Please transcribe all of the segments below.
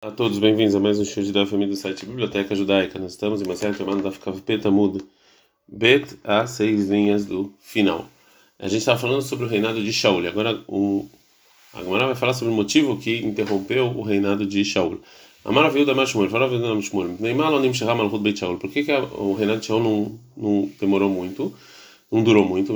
A todos, bem-vindos a mais um show de da família do site Biblioteca Judaica. Nós estamos em uma série da Peta Mudo Bet a seis linhas do final. A gente estava falando sobre o reinado de Shaul. Agora o agora vai falar sobre o motivo que interrompeu o reinado de Shaul. A maravilha da Mashmuel, fala a Mashmuel. Neymar Lonim Sheham Malchut Beit Shaul. Por que, que o reinado de Shaul não, não demorou muito, não durou muito?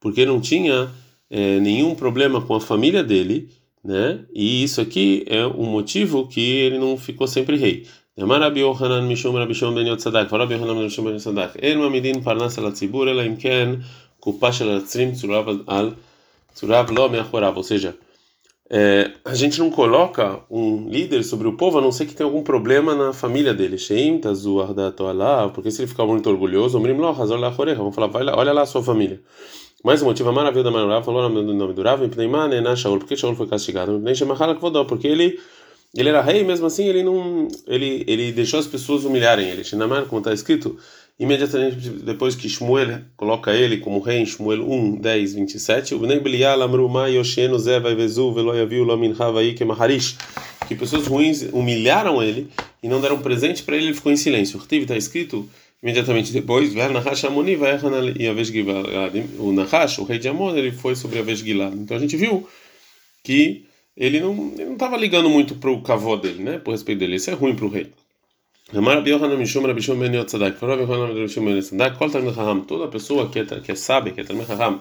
Porque não tinha é, nenhum problema com a família dele né? E isso aqui é um motivo que ele não ficou sempre rei. אמר רבי יוחנן משום רבי שמעון בן יוצדק ורבי יוחנן בן שמעון בן יוצדק אין מעמידין פרנס על הציבור אלא אם כן קופה של הצרים צורב על צורב לא מאחוריו, ou seja, é, a gente não coloca um líder sobre o povo a não ser que tenha algum problema na família dele. Sheim tazuar da toalá, porque se ele ficar muito orgulhoso, vamos falar, olha lá a sua família. Mais um motivo, a maravilha da maravilha, falou o nome do Rav, porque Shaul foi castigado, porque ele ele era rei, mesmo assim ele não ele ele deixou as pessoas humilharem ele. Shinamar, como está escrito, imediatamente depois que Shmuel coloca ele como rei em Shmuel 1, 10, 27, o Bnei Belial amru ma yoshenu ze vai vezu velo yaviu lo min havai que que pessoas ruins humilharam ele e não deram presente para ele, ele ficou em silêncio. O está escrito Imediatamente depois, o Nahash, o rei de Amon, ele foi sobre a vez Gilad. Então a gente viu que ele não estava ligando muito para o cavô dele, né? Por respeito dele. Isso é ruim para o rei. Toda pessoa que é, que é sábia, que é Talmud Raham,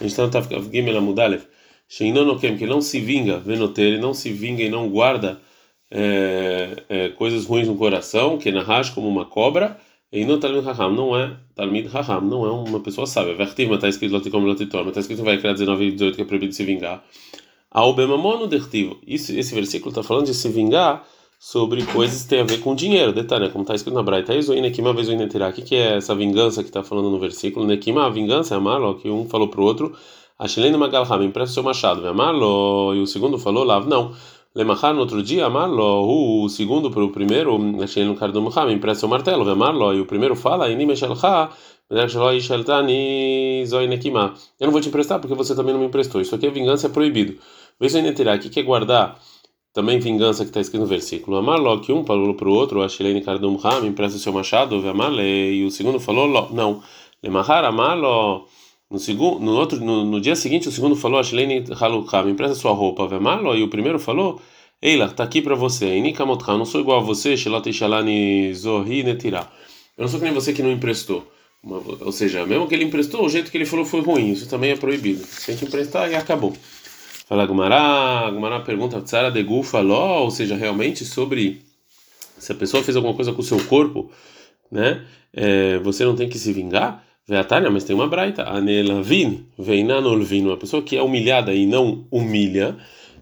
a gente está no Gimel Amudalev, que não se vinga, venoter, não se vinga e não guarda é, é, coisas ruins no coração, que é Nahash como uma cobra, e no Talmud Raham não é Talmud Raham, não é uma pessoa sábia. Vertiv, está escrito Lotikom Lotitor, mas está escrito vai criar 19 e 18 que é proibido se vingar. Ao Bemamono Dertiv, esse versículo está falando de se vingar sobre coisas que têm a ver com dinheiro. Detalhe, como está escrito na Braita, Nekima Vezuinetirá. O que é essa vingança que está falando no versículo? Nekima, a vingança é amar, que um falou para o outro. Ashelen Magalham, empresta o seu machado. Amar, e o segundo falou, Lav, não. Lemachar no outro dia, Amarlo, o segundo para o primeiro, achei no cara do Muhammad, empresta o martelo, Amarlo, e o primeiro fala, Eu não vou te emprestar porque você também não me emprestou. Isso aqui é vingança, é proibido. Veja aí, tirar aqui que é guardar também vingança que está escrito no versículo. Amarlo, que um falou para o outro, cara do Muhammad, empresta o seu machado, Amarle, e o segundo falou, não. Lemachar, Amarlo. No, segundo, no, outro, no, no, dia seguinte, o segundo falou: Ashleni Halukha, me empresta sua roupa, Vemalo. E o primeiro falou: Eila, está aqui para você. Inikamotcha, eu não sou igual a você, Shelot Shalani Zohi Netirá. Eu não sou que nem você que não emprestou. Ou seja, mesmo que ele emprestou, o jeito que ele falou foi ruim. Isso também é proibido. A gente emprestar, e acabou. Fala Gumará, Gumará pergunta: Tsara de Gu falou, ou seja, realmente sobre se a pessoa fez alguma coisa com o seu corpo, né? É, você não tem que se vingar? Veatania, mas tem uma braita. Anelavin, veinanolvin, uma pessoa que é humilhada e não humilha.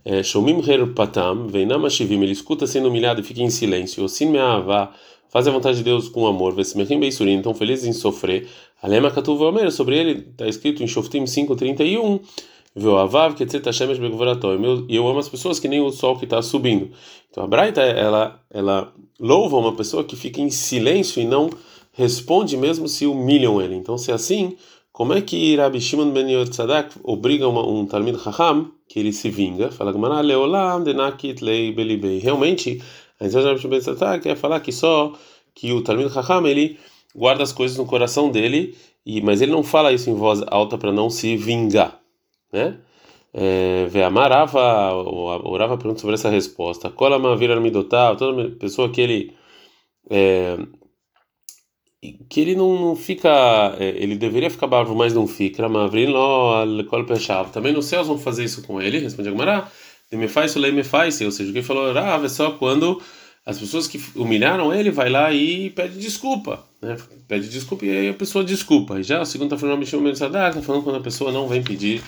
É, Shomim patam, veinamashivim, ele escuta sendo humilhado e fica em silêncio. Osin me'avá, faz a vontade de Deus com amor. Vesmechim beisurim, então felizes em sofrer. Alema katuv omer, sobre ele está escrito em Shoftim 5:31. Veoavav ketzet hashemesh begvorato. E eu amo as pessoas que nem o sol que está subindo. Então a braita ela ela louva uma pessoa que fica em silêncio e não responde mesmo se humilham ele. Então, se é assim, como é que Rabbi Shimon ben Yotzadak obriga uma, um Talmud Chacham que ele se vinga? Fala. Realmente, a intenção de Rabbi Shimon ben Yotzadak é falar que só que o Talmud Chacham ele guarda as coisas no coração dele, e mas ele não fala isso em voz alta para não se vingar, né? É, Veamarava, o Rava pergunta sobre essa resposta. Kolama vira midotá, toda pessoa que ele é, que ele não, fica, é, ele deveria ficar bravo, mas não fica. Também nos céus vão fazer isso com ele. Responde Agmará, me faz, lei me faz. Ou seja, o que falou, ah, é só quando as pessoas que humilharam ele vai lá e pede desculpa, né? Pede desculpa e aí a pessoa desculpa. E já o segundo está falando Mishum Ben Sadak, está falando quando a pessoa não vem pedir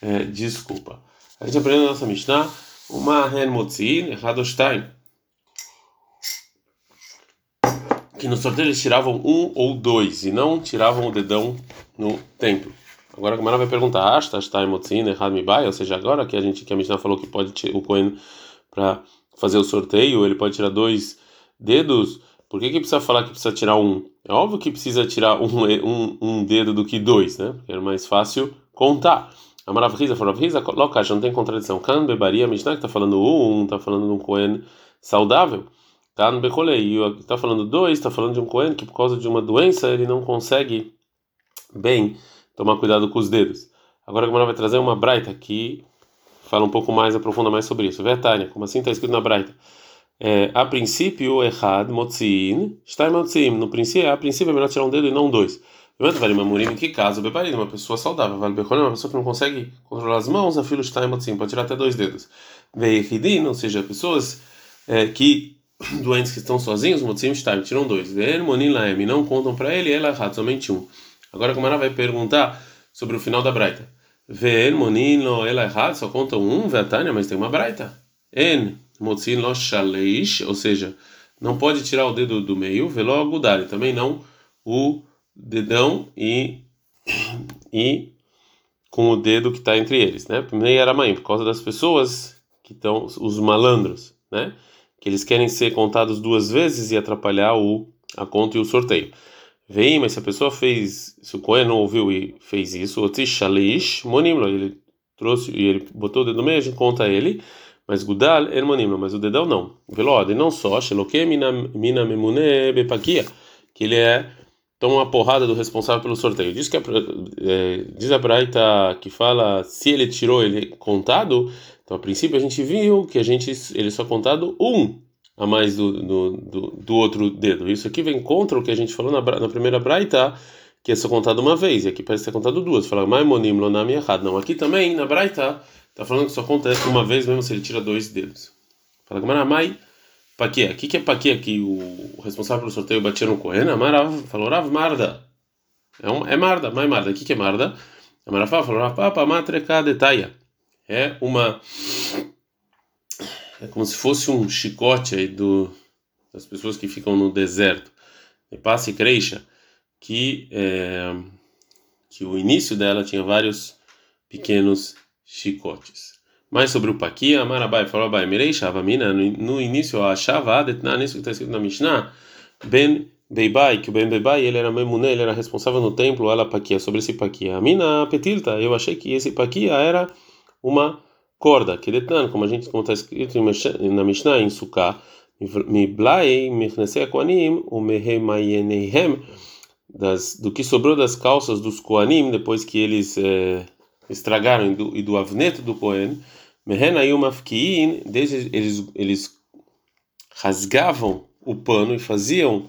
é, desculpa. A gente aprende na nossa Mishnah, uma Ren Motzin, Radostein que no sorteio eles tiravam um ou dois e não tiravam o dedão no templo. Agora a Gamara vai perguntar, Ashta, está emotzin, me ou seja, agora que a gente que a Mishnah falou que pode o Cohen para fazer o sorteio, ele pode tirar dois dedos, por que, que precisa falar que precisa tirar um? É óbvio que precisa tirar um, um, um dedo do que dois, né? Porque é mais fácil contar. Amarav Riza, Farav Riza, Lokash, não tem contradição. Kan Bebaria, Mishnah, que está falando um, está falando de um Cohen saudável. Kan Bekolei, está falando dois, está falando de um Cohen que por causa de uma doença ele não consegue bem tomar cuidado com os dedos. Agora a Gemara vai trazer uma braita que fala um pouco mais, aprofunda mais sobre isso. Vertânia, como assim está escrito na braita? É, a princípio, errado, motzin, está motzin. No princípio, a princípio é melhor tirar um dedo e não dois. Vale Mamurim, que caso? Bebarim, uma pessoa saudável. Vale Becholim, uma pessoa que não consegue controlar as mãos, a filho está motzin, pode tirar até dois dedos. Veihidin, ou seja, pessoas é, que, doentes que estão sozinhos, motzim está, tiram dois. Ve'ermonin laem, não contam para ele, ela é errado, somente um. Agora a Gamara vai perguntar sobre o final da braita. Ve'en monin lo ela errado, só conta um, ve'atania, mas tem uma braita. En motzin lo shaleish, ou seja, não pode tirar o dedo do meio, velo agudar, também não o dedão e e com o dedo que está entre eles, né? Primeiro era mãe, por causa das pessoas que estão os malandros, né? Que eles querem ser contados duas vezes e atrapalhar o a conta e o sorteio. Vem, mas se a pessoa fez, se o Cohen não ouviu e fez isso, o Tishalish Monimlo, ele trouxe e ele botou o dedo no meio, a gente conta ele, mas Gudal é Monimlo, mas o dedão não. Velode, não só, Sheloke Mina Memune Bepakia, que ele é toma uma porrada do responsável pelo sorteio. Diz que a, é, diz a Braita que fala se ele tirou ele contado, então a princípio a gente viu que a gente ele só contado um a mais do, do, do, do, outro dedo. Isso aqui vem contra o que a gente falou na, na primeira braita, que é só contado uma vez, e aqui parece ser contado duas. Fala, maimonim lonami errado. Não, aqui também, na braita, tá falando que só acontece uma vez mesmo se ele tira dois dedos. Fala, mai paquia. O que, que é paquia que o responsável pelo sorteio batia no Cohen? Amarav, falou, Rav Marda. É, um, é Marda, mai Marda. O que, que é Marda? Amarav falou, Rav Papa, matreca detaia. É uma é como se fosse um chicote aí do, das pessoas que ficam no deserto. E passe creixa que é, que o início dela tinha vários pequenos chicotes. Mais sobre o Paqui, a Marabai falou: Abai, Mirei Shavamina, no início, a Shava, nisso que está escrito na Mishnah, Ben Beibai, que o Ben Beibai ele era Memuné, ele era responsável no templo, ela Paquia, sobre esse Paquia. A mina Petilta, eu achei que esse Paquia era uma corda, que detan, como a gente como está escrito na Mishnah em Sukkah, Miblai Mechnasei Koanim, o Mehemayenehem, do que sobrou das calças dos Koanim, depois que eles é, estragaram, e do, e do avneto do Kohen, Mehenayum Afkiin, desde eles, eles rasgavam o pano e faziam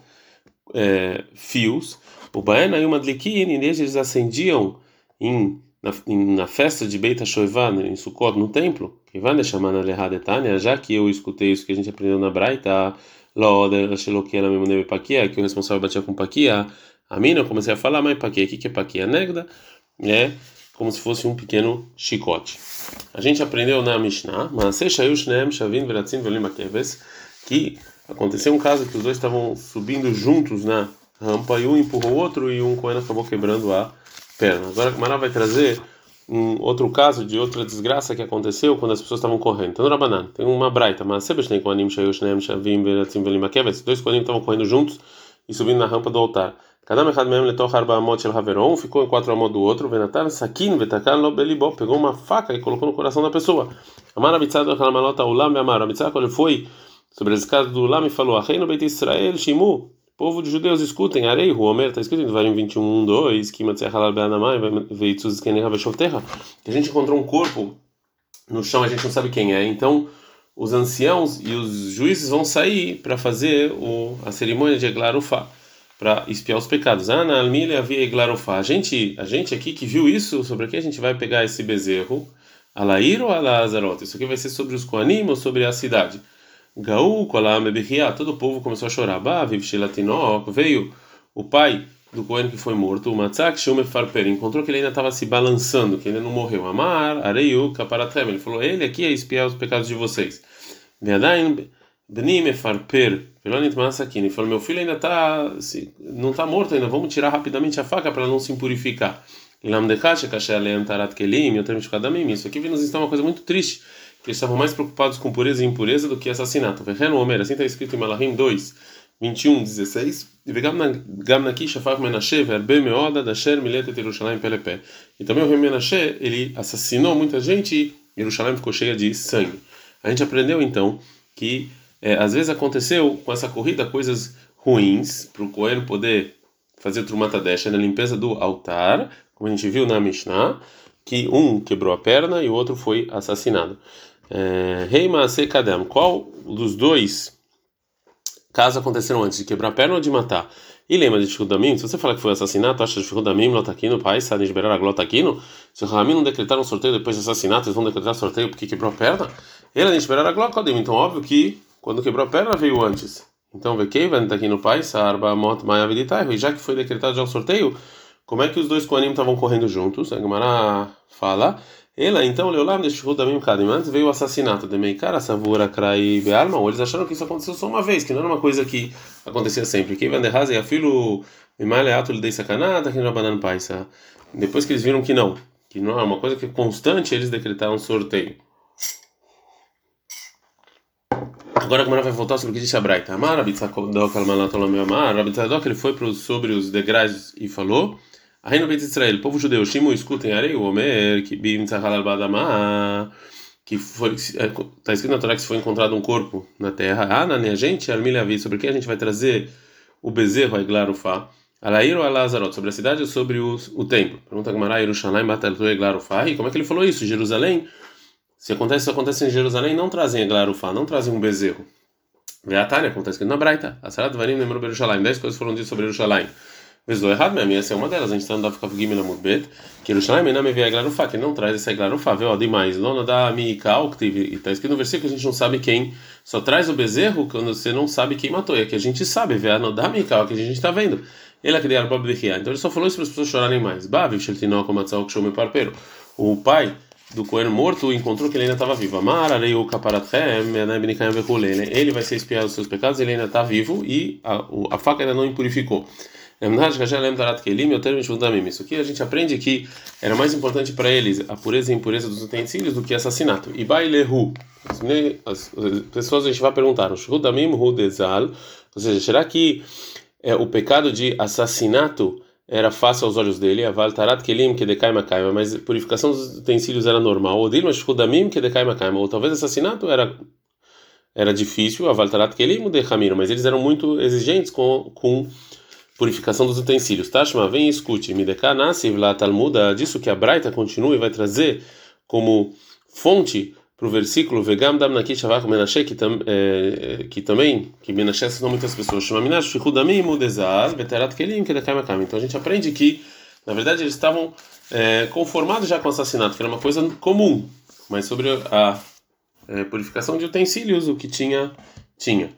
é, fios, o Baenayum Adlikin, desde eles acendiam em na, na festa de Beit HaShoevan, em Sukkot, no templo, que vai chamar na Lehadetania, já que eu escutei isso que a gente aprendeu na Braita, que o responsável batia com paquia, a mina, eu comecei a falar, mas paquia, o que é paquia? Negda, é como se fosse um pequeno chicote. A gente aprendeu na Mishnah, que aconteceu um caso que os dois estavam subindo juntos na rampa e um empurrou o outro e um coelho acabou quebrando a perna. Agora a Mara vai trazer um outro caso de outra desgraça que aconteceu quando as pessoas estavam correndo. Então, Rabanan, tem uma braita, mas sempre tem koanim shayushnem shavim veratzim velimakeves. Dois koanim estavam correndo juntos e subindo na rampa do altar. Cada um echad mem letoch arba amot shel haveron, ficou em quatro amot do outro, venatav sakin vetakan lo pegou uma faca e colocou no coração da pessoa. Amar abitzad halamalot ulam ve'amar, abitzad quando ele foi sobre as escadas do ulam e falou, Reino Beit Israel shimu, Povo de judeus, escutem, Arei, Homer, está escrito em Devarim 21, 2, que a gente encontrou um corpo no chão, a gente não sabe quem é. Então, os anciãos e os juízes vão sair para fazer o, a cerimônia de Eglarufá, para espiar os pecados. Ah, na Almília havia Eglarufá. A gente, a gente aqui que viu isso, sobre aqui a gente vai pegar esse bezerro, Alair ou Alazarot? Isso aqui vai ser sobre os Koanim ou sobre a cidade? Gaú, Kolam, todo o povo começou a chorar. Veio o pai do Cohen que foi morto, o Matzak Shume Farper, encontrou que ele ainda estava se balançando, que ele não morreu. Amar, Areiu, Kaparatrem. Ele falou: Ele aqui é espiar os pecados de vocês. Veadain, Bnim Farper. Ele falou: Meu filho ainda está, não está morto ainda, vamos tirar rapidamente a faca para não se impurificar. Isso aqui nos está uma coisa muito triste eles estavam mais preocupados com pureza e impureza do que assassinato. Verreno Homer, assim está escrito em Malahim 2, 21, 16. E também o rei Menashe, ele assassinou muita gente e Yerushalayim ficou cheia de sangue. A gente aprendeu então que é, às vezes aconteceu com essa corrida coisas ruins para o Coelho poder fazer Trumatadesh na limpeza do altar, como a gente viu na Mishnah, que um quebrou a perna e o outro foi assassinado. É, Rei Maaseh Kadam, qual dos dois casos aconteceram antes, de quebrar a perna ou de matar? E lembra de Shudamim? Se você falar que foi assassinato, acha de Shudamim, Lotaquino, pai, Sani liberar a Glotaquino? Se o Ramim não decretaram um sorteio depois de assassinato, eles vão decretar sorteio porque quebrou a perna? Ele liberar a Glotaquino. Então, óbvio que quando quebrou a perna veio antes. Então, Vekei, vai aqui no pai, Sarba, Mot, Maia, E já que foi decretado já o sorteio, como é que os dois Koanim estavam correndo juntos? A Gemara fala. Ela, então, Leolam deixou da mesma Kadim. Antes veio o assassinato de Meikara, Savura, Krai, Bealma. Eles acharam que isso aconteceu só uma vez, que não era uma coisa que acontecia sempre. Que Vanderhaze e a filho Mimaleato lhe dei sacanada, que não banana paisa. Depois que eles viram que não, que não é uma coisa que é constante, eles decretaram sorteio. Agora a Gemara vai voltar sobre o que disse a Braita. Amar, Rabitzadok, Almanatolameu Amar, Rabitzadok, ele foi sobre os degraus e falou. Reino Beit Israel, povo judeu, Shimo, escutem, Arei, o Omer, que Tzahal Badamah, que foi, está escrito na Torá que foi encontrado um corpo na terra. Ah, na a gente, Armilhavi, sobre quem a gente vai trazer o bezerro, a Iglarufá. Alair ou Alazarot, sobre a cidade ou sobre o, o templo? Pergunta Gamara, Yerushalayim, Bataltu, Iglarufá. E como é que ele falou isso? Jerusalém, se acontece, se acontece em Jerusalém, não trazem Iglarufá, não trazem um bezerro. Veatania, acontece aqui na Braita. A Sarat Varim lembrou Jerusalém. Dez coisas foram ditas sobre Jerusalém. Vezou errado mesmo, essa é uma delas. A gente está andando ficar Gimel Amudbet, que Yerushalayim não me vê a Glarufá, que não traz essa Glarufá, viu? Demais. Lona da Miikal, que está escrito no versículo, a gente não sabe quem, só traz o bezerro quando você não sabe quem matou. E aqui a gente sabe, vê no da Miikal, que a gente está vendo. Ele é que Bob Então ele só falou isso para as pessoas chorarem mais. Bavi, Sheltinó, Komatzal, Kshomi Parpero. O pai do Coelho morto encontrou que ele ainda estava vivo. O ele vai ser espiado dos seus pecados, ele ainda está vivo e a, a faca ainda não impurificou. Isso aqui a gente aprende que era mais importante para eles a pureza e impureza dos utensílios do que assassinato. E bailehu, as pessoas a gente vai perguntar, ou seja, será que é, o pecado de assassinato era fácil aos olhos dele, aval tarat kelim que decai makaima, mas purificação dos utensílios era normal, ou dilma shudamim que decai makaima, ou talvez assassinato era era difícil, aval tarat kelim de mas eles eram muito exigentes com com purificação dos utensílios. Tashma, vem e escute. Mideka nasce lá Talmuda, disso que a Braita continua e vai trazer como fonte para o versículo Vegam dam naki shavach menashe que, tam, é, que também que menashe são muitas pessoas. Shema minash shihudamim mudezaz beterat kelim kedekam makam. Então a gente aprende que na verdade eles estavam é, conformados já com o assassinato, que era uma coisa comum, mas sobre a é, purificação de utensílios o que tinha tinha.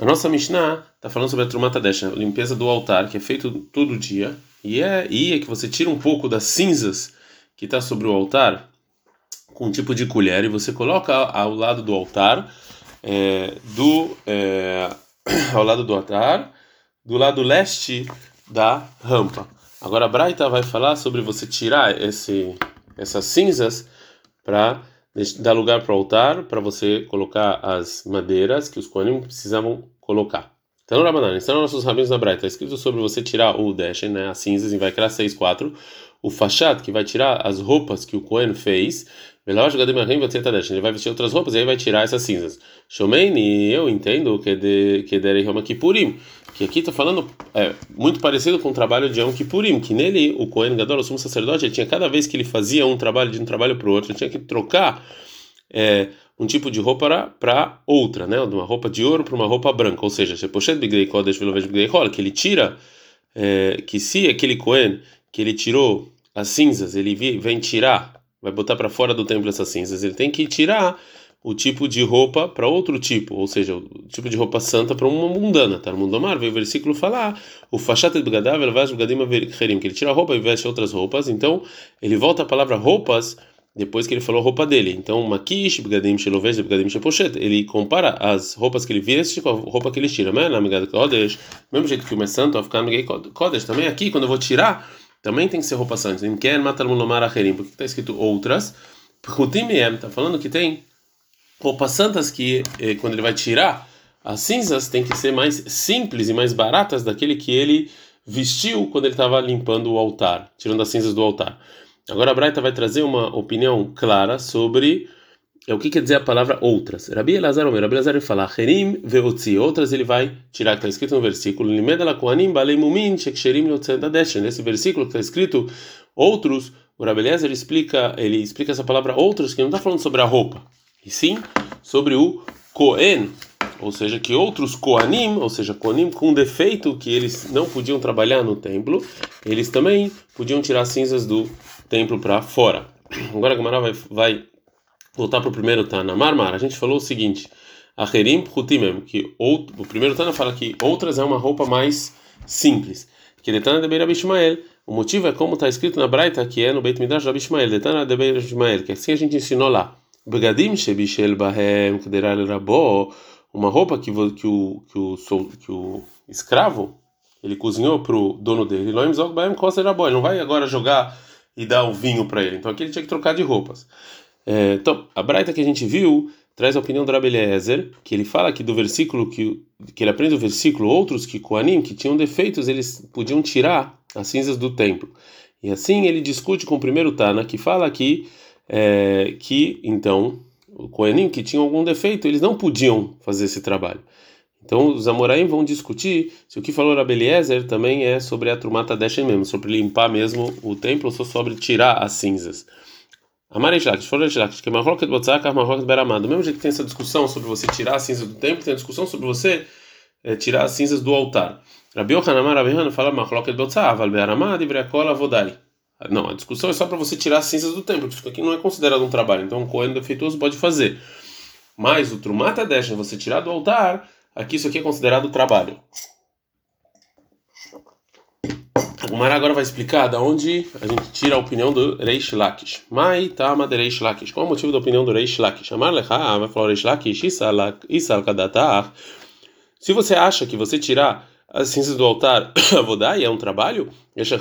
A nossa Mishnah está falando sobre a Trumata Desha, a limpeza do altar, que é feito todo dia, e é, e é que você tira um pouco das cinzas que está sobre o altar com um tipo de colher e você coloca ao lado do altar, é, do, é, ao lado do altar, do lado leste da rampa. Agora a Braita vai falar sobre você tirar esse, essas cinzas para dar lugar para o altar, para você colocar as madeiras que os Kohanim precisavam colocar. Então, Rabanan, estão nossos rabinos na Braita, está escrito sobre você tirar o Deshen, né, as cinzas, em Vaikra 6.4, o Fachat, que vai tirar as roupas que o Kohen fez, ele vai vestir outras roupas e aí vai tirar essas cinzas. Shomeini, eu entendo que de que derei Yom Kippurim, que aqui está falando é, muito parecido com o trabalho de Yom Kippurim, que nele o Kohen Gadol, o sumo sacerdote, ele tinha cada vez que ele fazia um trabalho de um trabalho para o outro, ele tinha que trocar é, um tipo de roupa para outra, né? De uma roupa de ouro para uma roupa branca, ou seja, que ele tira é, que se aquele Kohen que ele tirou as cinzas, ele vem tirar vai botar para fora do templo essas cinzas, ele tem que tirar o tipo de roupa para outro tipo, ou seja, o tipo de roupa santa para uma mundana. Tá no mundo mar, veio o versículo falar: o fachat de bgadav que ele tira a roupa e veste outras roupas. Então, ele volta a palavra roupas depois que ele falou roupa dele. Então, makish bgadim shelovesh bgadim shepochet, ele compara as roupas que ele veste com a roupa que ele tira. Kodesh, mesmo jeito que o é santo, kodesh também aqui quando eu vou tirar também tem que ser roupa santa. Em quer matar mulomar acherim, porque está escrito outras. Putim está falando que tem roupas santas que eh, quando ele vai tirar as cinzas têm que ser mais simples e mais baratas daquele que ele vestiu quando ele estava limpando o altar, tirando as cinzas do altar. Agora a Braita vai trazer uma opinião clara sobre é o que quer dizer a palavra outras. Rabi Elazar Omer, Rabi Elazar fala, Herim veotzi, outras ele vai tirar, que está escrito no versículo, Limeda la koanim balei mumin sheksherim da Nesse versículo que está escrito outros, o Rabi Elazar explica, ele explica essa palavra outros, que não está falando sobre a roupa, e sim sobre o Kohen, ou seja, que outros Koanim, ou seja, Koanim com defeito que eles não podiam trabalhar no templo, eles também podiam tirar cinzas do templo para fora. Agora a Gamara vai, vai voltar para o primeiro Tana. Marmar, a gente falou o seguinte: Acherim Pchutimem, que o primeiro Tana fala que outras é uma roupa mais simples. Que Detana de Beira Bishmael. O motivo é como está escrito na Braita, que é no Beit Midrash Rabi Ishmael, Detana de Beira Bishmael, que assim a gente ensinou lá. Begadim Shebishel Bahem Kederal Rabo, uma roupa que, que, o, que, o, que o escravo ele cozinhou para o dono dele. Ele não vai agora jogar e dar o vinho para ele. Então aqui ele tinha que trocar de roupas. É, então, a Braita que a gente viu traz a opinião do Rabi Eliezer, que ele fala aqui do versículo que, que ele aprende o versículo, outros que Koanim, que tinham defeitos, eles podiam tirar as cinzas do templo. E assim ele discute com o primeiro Tana, que fala aqui é, que, então, o Koanim que tinham algum defeito, eles não podiam fazer esse trabalho. Então os Amoraim vão discutir se o que falou Rabi Eliezer também é sobre a Trumata Deshen mesmo, sobre limpar mesmo o templo, ou sobre tirar as cinzas. Foresh Lakish, que Marroket Botzaka, Marroket Beramá. Do mesmo jeito que tem essa discussão sobre você tirar a cinza do templo, tem a discussão sobre você é, tirar as cinzas do altar. Rabi Yohanan, Rabi Yohanan fala Marroket Botzaka, Val Beramá, Divreakola, Vodai. Não, a discussão é só para você tirar as cinzas do templo, isso aqui não é considerado um trabalho, então um Cohen defeituoso pode fazer. Mas o Trumata Deshen, você tirar do altar, aqui isso aqui é considerado trabalho. Mará agora vai explicar da onde a gente tira a opinião do Reish Lakish. Mai tama de Reish Lakish. Qual é o motivo da opinião do Reish Lakish? Amar lecha, vai falar Reish Lakish, isal kadatar. Se você acha que você tirar as cinzas do altar, avodai é um trabalho, existe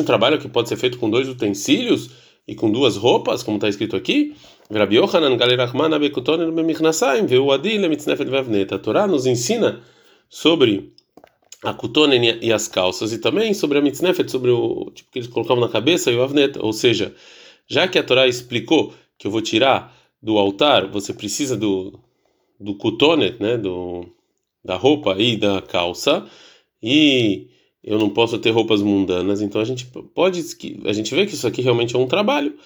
um trabalho que pode ser feito com dois utensílios e com duas roupas, como está escrito aqui. A Torá nos ensina sobre a kutonen e as calças, e também sobre a mitznefet, sobre o tipo que eles colocavam na cabeça e o avnet. Ou seja, já que a Torá explicou que eu vou tirar do altar, você precisa do, do kutonet, né, do, da roupa e da calça, e eu não posso ter roupas mundanas, então a gente pode, a gente vê que isso aqui realmente é um trabalho,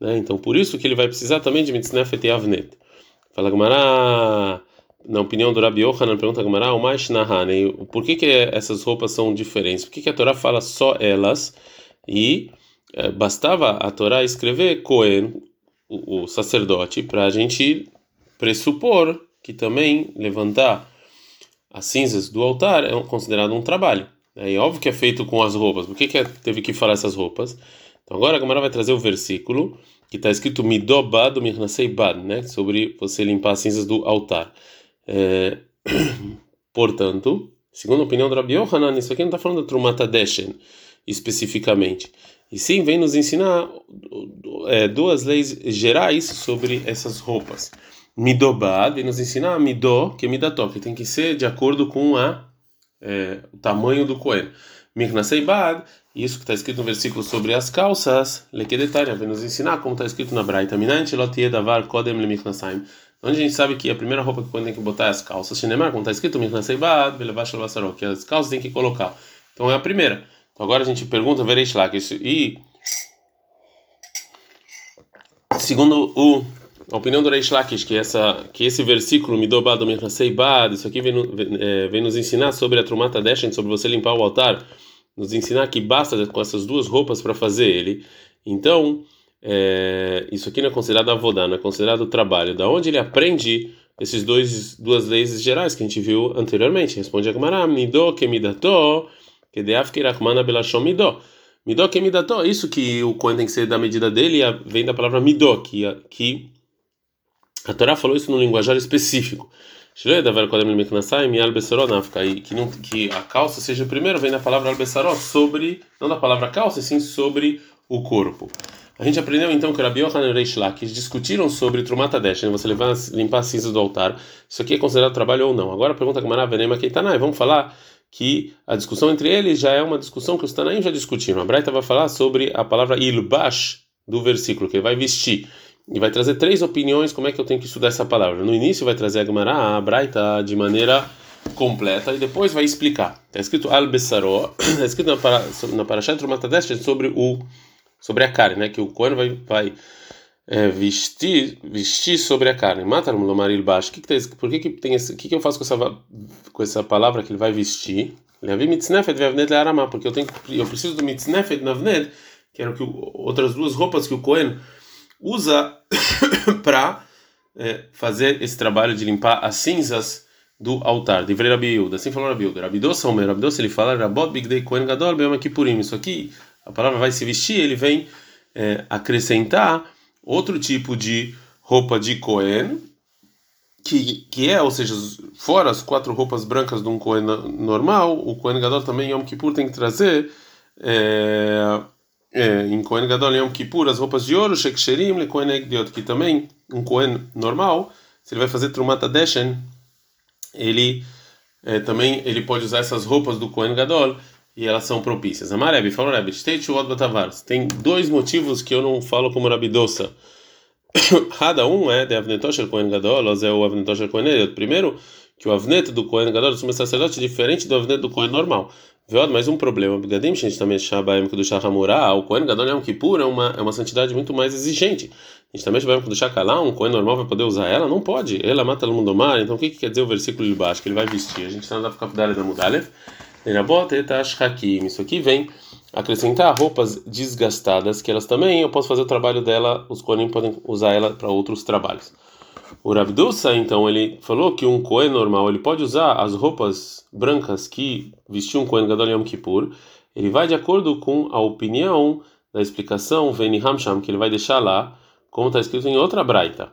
né, então por isso que ele vai precisar também de mitznefet e avnet. Fala Gamara na opinião do Rabi Yohanan, pergunta Gamara, o mais Nahane, por que, que essas roupas são diferentes? Por que, que a Torá fala só elas e é, bastava a Torá escrever Cohen, o, o sacerdote, para a gente pressupor que também levantar as cinzas do altar é considerado um trabalho. É e óbvio que é feito com as roupas. Por que, que é, teve que falar essas roupas? Então agora a Gamara vai trazer o versículo que está escrito Midobad, Mirnasei Bad, né? Sobre você limpar as cinzas do altar. É, portanto, segundo a opinião do Rabi Yohanan, isso aqui não está falando da Trumata Deshen especificamente. E sim, vem nos ensinar é, duas leis gerais sobre essas roupas. Midobad vem nos ensinar midó, que é midató, que tem que ser de acordo com a, é, o tamanho do coelho. Miknaseibad, isso que está escrito no versículo sobre as calças, lekedetania, vem nos ensinar como está escrito na Braita. Minante lotiyedavar kodem le miknasaim Onde a gente sabe que a primeira roupa que tem que botar é as calças. Shinemar, como está escrito, que as calças tem que colocar. Então é a primeira. Então agora a gente pergunta, vereis lá, que isso, e segundo o, a opinião do Reish Lakish, que, essa, que esse versículo, Midobad, Bad, isso aqui vem, é, vem, nos ensinar sobre a Trumata Deshen, sobre você limpar o altar, nos ensinar que basta com essas duas roupas para fazer ele. Então, é, isso aqui não é considerado avodá, não é considerado trabalho. Da onde ele aprende esses dois duas leis gerais que a gente viu anteriormente? Responde a Gemara: Midó que midató, que deaf que rachmana belashom midó. Midó que midató, isso que o Cohen tem que ser da medida dele, vem da palavra midó, que, que a Torá falou isso num linguajar específico. Que, não, que a calça seja primeiro, vem da palavra albessaró, sobre, não da palavra calça, sim sobre o corpo. A gente aprendeu então que Rabi Yohanan e Reish Lakish discutiram sobre Trumata Desh, né? você levar, limpar as cinzas do altar. Isso aqui é considerado trabalho ou não? Agora pergunta que Maravenema Keitanai, vamos falar que a discussão entre eles já é uma discussão que os Tanaim já discutiram. A Braita vai falar sobre a palavra ilbash do versículo, que ele vai vestir. E vai trazer três opiniões como é que eu tenho que estudar essa palavra. No início vai trazer a Gemara, a Braita, de maneira completa e depois vai explicar. Está escrito al besaró, está escrito na, para, na Parashat Trumatadesh sobre o sobre a carne, né? Que o Cohen vai, vai é, vestir vestir sobre a carne. Mata no lomaril baixo. Que que tem, por que que tem esse? O que que eu faço com essa com essa palavra que ele vai vestir? Levi mitznefet ve'avned le'arama, porque eu tenho eu preciso do mitznefet navned, que era o que outras duas roupas que o Cohen usa para é, fazer esse trabalho de limpar as cinzas do altar. De Rabiuda, assim falou Rabiuda. Rabidosa, Omer, Rabidosa, ele fala, Rabot Bigdei Kohen Gadol, Beom Kippurim. Isso aqui, a palavra vai se vestir, ele vem é, acrescentar outro tipo de roupa de Kohen, que, que é, ou seja, fora as quatro roupas brancas de um Kohen normal, o Kohen Gadol também, Yom Kippur, tem que trazer. É, é, em Kohen Gadol Yom Kippur, as roupas de ouro, Sheksherim, Le Kohen Egdiot, que também um Kohen normal, se ele vai fazer Trumata Deshen, ele é, também ele pode usar essas roupas do Kohen Gadol e elas são propícias. Amarebi, falou Rebbe, tem dois motivos que eu não falo como Rabidosa. Cada um é de Avnetosher Kohen Gadol, é o Avnetosher Kohen Gadol. Primeiro, que o Avnet do Kohen Gadol, do sumo sacerdote, é diferente do Avnet do Kohen normal. Veod, mais um problema. Begadim, gente também Shabaim do Shahamurá, o Kohen Gadol Yom Kippur é uma, é uma santidade muito mais exigente. A gente também Shabaim do Shakalá, um Kohen normal vai poder usar ela? Não pode. Ela mata no mundo mar. Então o que, que quer dizer o versículo de baixo? Que ele vai vestir. A gente está na Kafdale da Mudalev. Isso aqui vem acrescentar roupas desgastadas, que elas também eu posso fazer o trabalho dela, os Kohenim podem usar ela para outros trabalhos. O Rabdusa, então, ele falou que um Kohen normal, ele pode usar as roupas brancas que vestiu um Kohen Gadol Yom Kippur, ele vai de acordo com a opinião da explicação Veni Hamsham, que ele vai deixar lá, como está escrito em outra braita.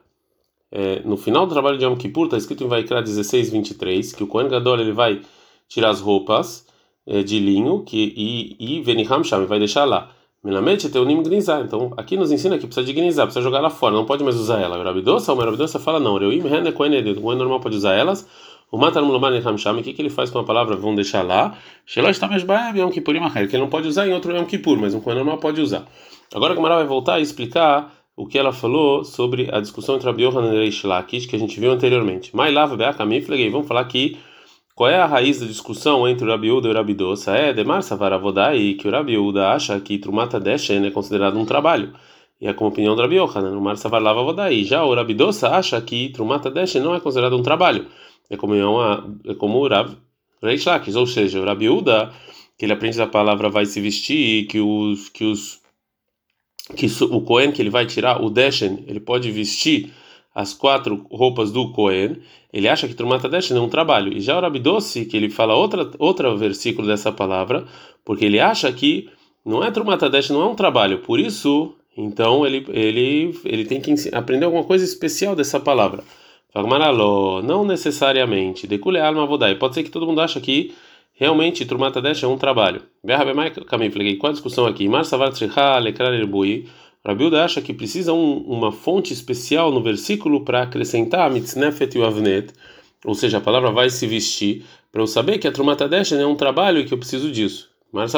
É, no final do trabalho de Yom Kippur, está escrito em Vaikra 16, 23, que o Kohen Gadol ele vai tirar as roupas é, de linho que, e, e Veni Hamsham vai deixar lá. Melamed teunim grinzar. Então, aqui nos ensina que precisa de grinzar, precisa jogar lá fora, não pode mais usar ela. O Rabidosa, o Rabidosa fala não. Reuim rene koenedeu. O normal pode usar elas. O matar mulomar hamsham, o que que ele faz com a palavra? Vão deixar lá. Shelosh tamesh baev yom kippurim acher, que ele não pode usar em outro yom kippur, mas um coen normal pode usar. Agora a Gamara vai voltar e explicar o que ela falou sobre a discussão entre Rabi Yohanan e Reish Lakish, que a gente viu anteriormente. Mai lava be'akamiflegei. Vamos falar que qual é a raiz da discussão entre o Rabi Uda e o Rabi Dosa? É Demar Savaravodai, que o Rabi Uda acha que Trumata Deshen é considerado um trabalho. E é como opinião do Rabi no Mar Savarlavavodai. Já o Rabi Dosa acha que Trumata Deshen não é considerado um trabalho. É como, é como o Rav Reish Lakish, ou seja, o Rabi Uda, que ele aprende a palavra vai se vestir, que os que os que o Cohen que ele vai tirar, o Deshen, ele pode vestir as quatro roupas do Cohen, ele acha que Trumat Hadesh não é um trabalho. E já o Rabidossi, que ele fala outra outra versículo dessa palavra, porque ele acha que não é Trumat Hadesh, não é um trabalho. Por isso, então ele ele ele tem que aprender alguma coisa especial dessa palavra. Fagmaraló, não necessariamente. Decule alma vodai. Pode ser que todo mundo acha que realmente Trumat Hadesh é um trabalho. Qual a discussão aqui? Mar savar lekrar Rabiuda acha que precisa um, uma fonte especial no versículo para acrescentar mitznefet e ou seja, a palavra vai se vestir, para eu saber que a Trumatadesh é um trabalho e que eu preciso disso. Mas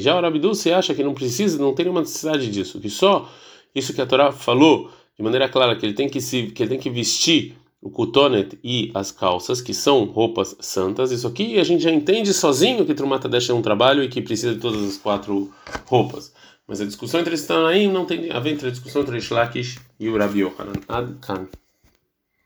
Já o Rabidu se acha que não precisa, não tem nenhuma necessidade disso, que só isso que a Torá falou de maneira clara que ele tem que se que ele tem que vestir o kutonet e as calças, que são roupas santas. Isso aqui a gente já entende sozinho que Trumatadesh é um trabalho e que precisa de todas as quatro roupas. Mas a discussão entre Tanaim não tem a ver entre a discussão entre Shlakish e o Rabi Yohanan. Ad Kan.